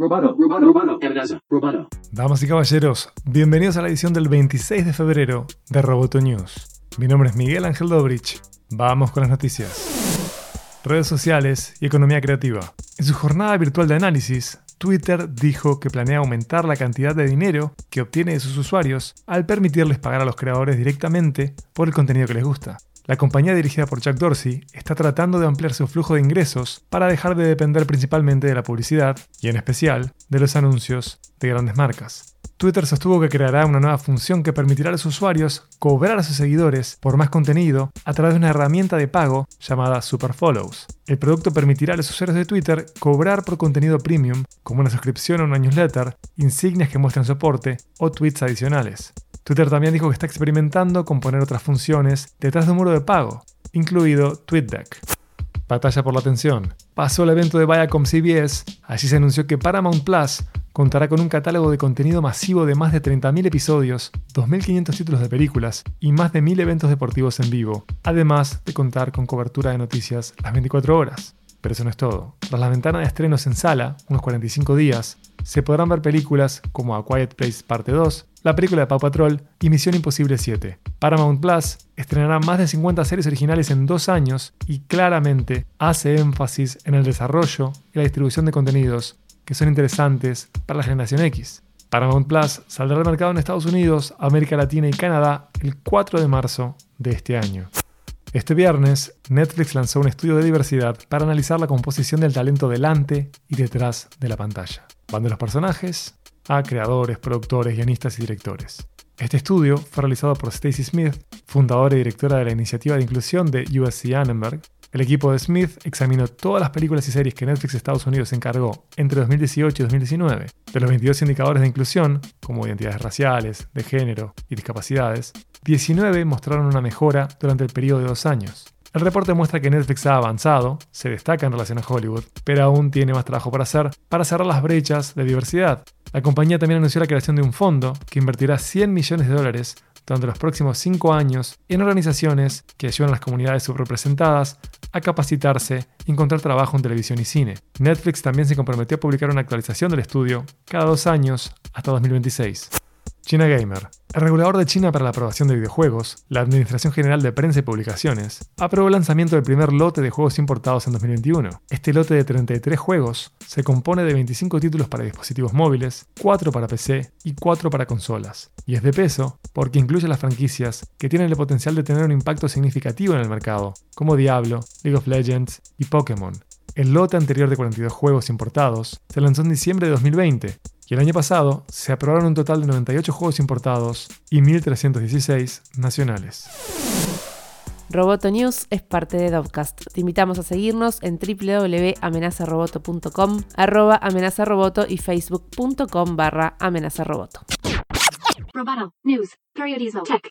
Roboto, amenaza, roboto. Damas y caballeros, bienvenidos a la edición del 26 de febrero de Roboto News. Mi nombre es Miguel Ángel Dobrich. Vamos con las noticias. Redes sociales y economía creativa. En su jornada virtual de análisis, Twitter dijo que planea aumentar la cantidad de dinero que obtiene de sus usuarios al permitirles pagar a los creadores directamente por el contenido que les gusta. La compañía dirigida por Chuck Dorsey está tratando de ampliar su flujo de ingresos para dejar de depender principalmente de la publicidad y en especial de los anuncios de grandes marcas. Twitter sostuvo que creará una nueva función que permitirá a los usuarios cobrar a sus seguidores por más contenido a través de una herramienta de pago llamada Superfollows. El producto permitirá a los usuarios de Twitter cobrar por contenido premium, como una suscripción a una newsletter, insignias que muestren soporte o tweets adicionales. Twitter también dijo que está experimentando con poner otras funciones detrás de un muro de pago, incluido TweetDeck. Batalla por la atención. Pasó el evento de Viacom CBS, allí se anunció que Paramount Plus contará con un catálogo de contenido masivo de más de 30.000 episodios, 2.500 títulos de películas y más de 1.000 eventos deportivos en vivo, además de contar con cobertura de noticias las 24 horas. Pero eso no es todo. Tras la ventana de estrenos en sala, unos 45 días, se podrán ver películas como A Quiet Place Parte 2, la película de Paw Patrol y Misión Imposible 7. Paramount Plus estrenará más de 50 series originales en dos años y claramente hace énfasis en el desarrollo y la distribución de contenidos que son interesantes para la generación X. Paramount Plus saldrá al mercado en Estados Unidos, América Latina y Canadá el 4 de marzo de este año. Este viernes, Netflix lanzó un estudio de diversidad para analizar la composición del talento delante y detrás de la pantalla. Van de los personajes a creadores, productores, guionistas y directores. Este estudio fue realizado por Stacy Smith, fundadora y directora de la iniciativa de inclusión de USC Annenberg. El equipo de Smith examinó todas las películas y series que Netflix Estados Unidos encargó entre 2018 y 2019. De los 22 indicadores de inclusión, como identidades raciales, de género y discapacidades, 19 mostraron una mejora durante el periodo de dos años. El reporte muestra que Netflix ha avanzado, se destaca en relación a Hollywood, pero aún tiene más trabajo para hacer para cerrar las brechas de diversidad. La compañía también anunció la creación de un fondo que invertirá 100 millones de dólares durante los próximos 5 años en organizaciones que ayudan a las comunidades subrepresentadas a capacitarse y encontrar trabajo en televisión y cine. Netflix también se comprometió a publicar una actualización del estudio cada dos años hasta 2026. China Gamer. El regulador de China para la aprobación de videojuegos, la Administración General de Prensa y Publicaciones, aprobó el lanzamiento del primer lote de juegos importados en 2021. Este lote de 33 juegos se compone de 25 títulos para dispositivos móviles, 4 para PC y 4 para consolas. Y es de peso porque incluye las franquicias que tienen el potencial de tener un impacto significativo en el mercado, como Diablo, League of Legends y Pokémon. El lote anterior de 42 juegos importados se lanzó en diciembre de 2020 y el año pasado se aprobaron un total de 98 juegos importados y 1.316 nacionales. Roboto News es parte de Dovcast. Te invitamos a seguirnos en www.amenazaroboto.com, arroba amenazaroboto y facebook.com barra amenazaroboto. Roboto News. Periodismo Tech.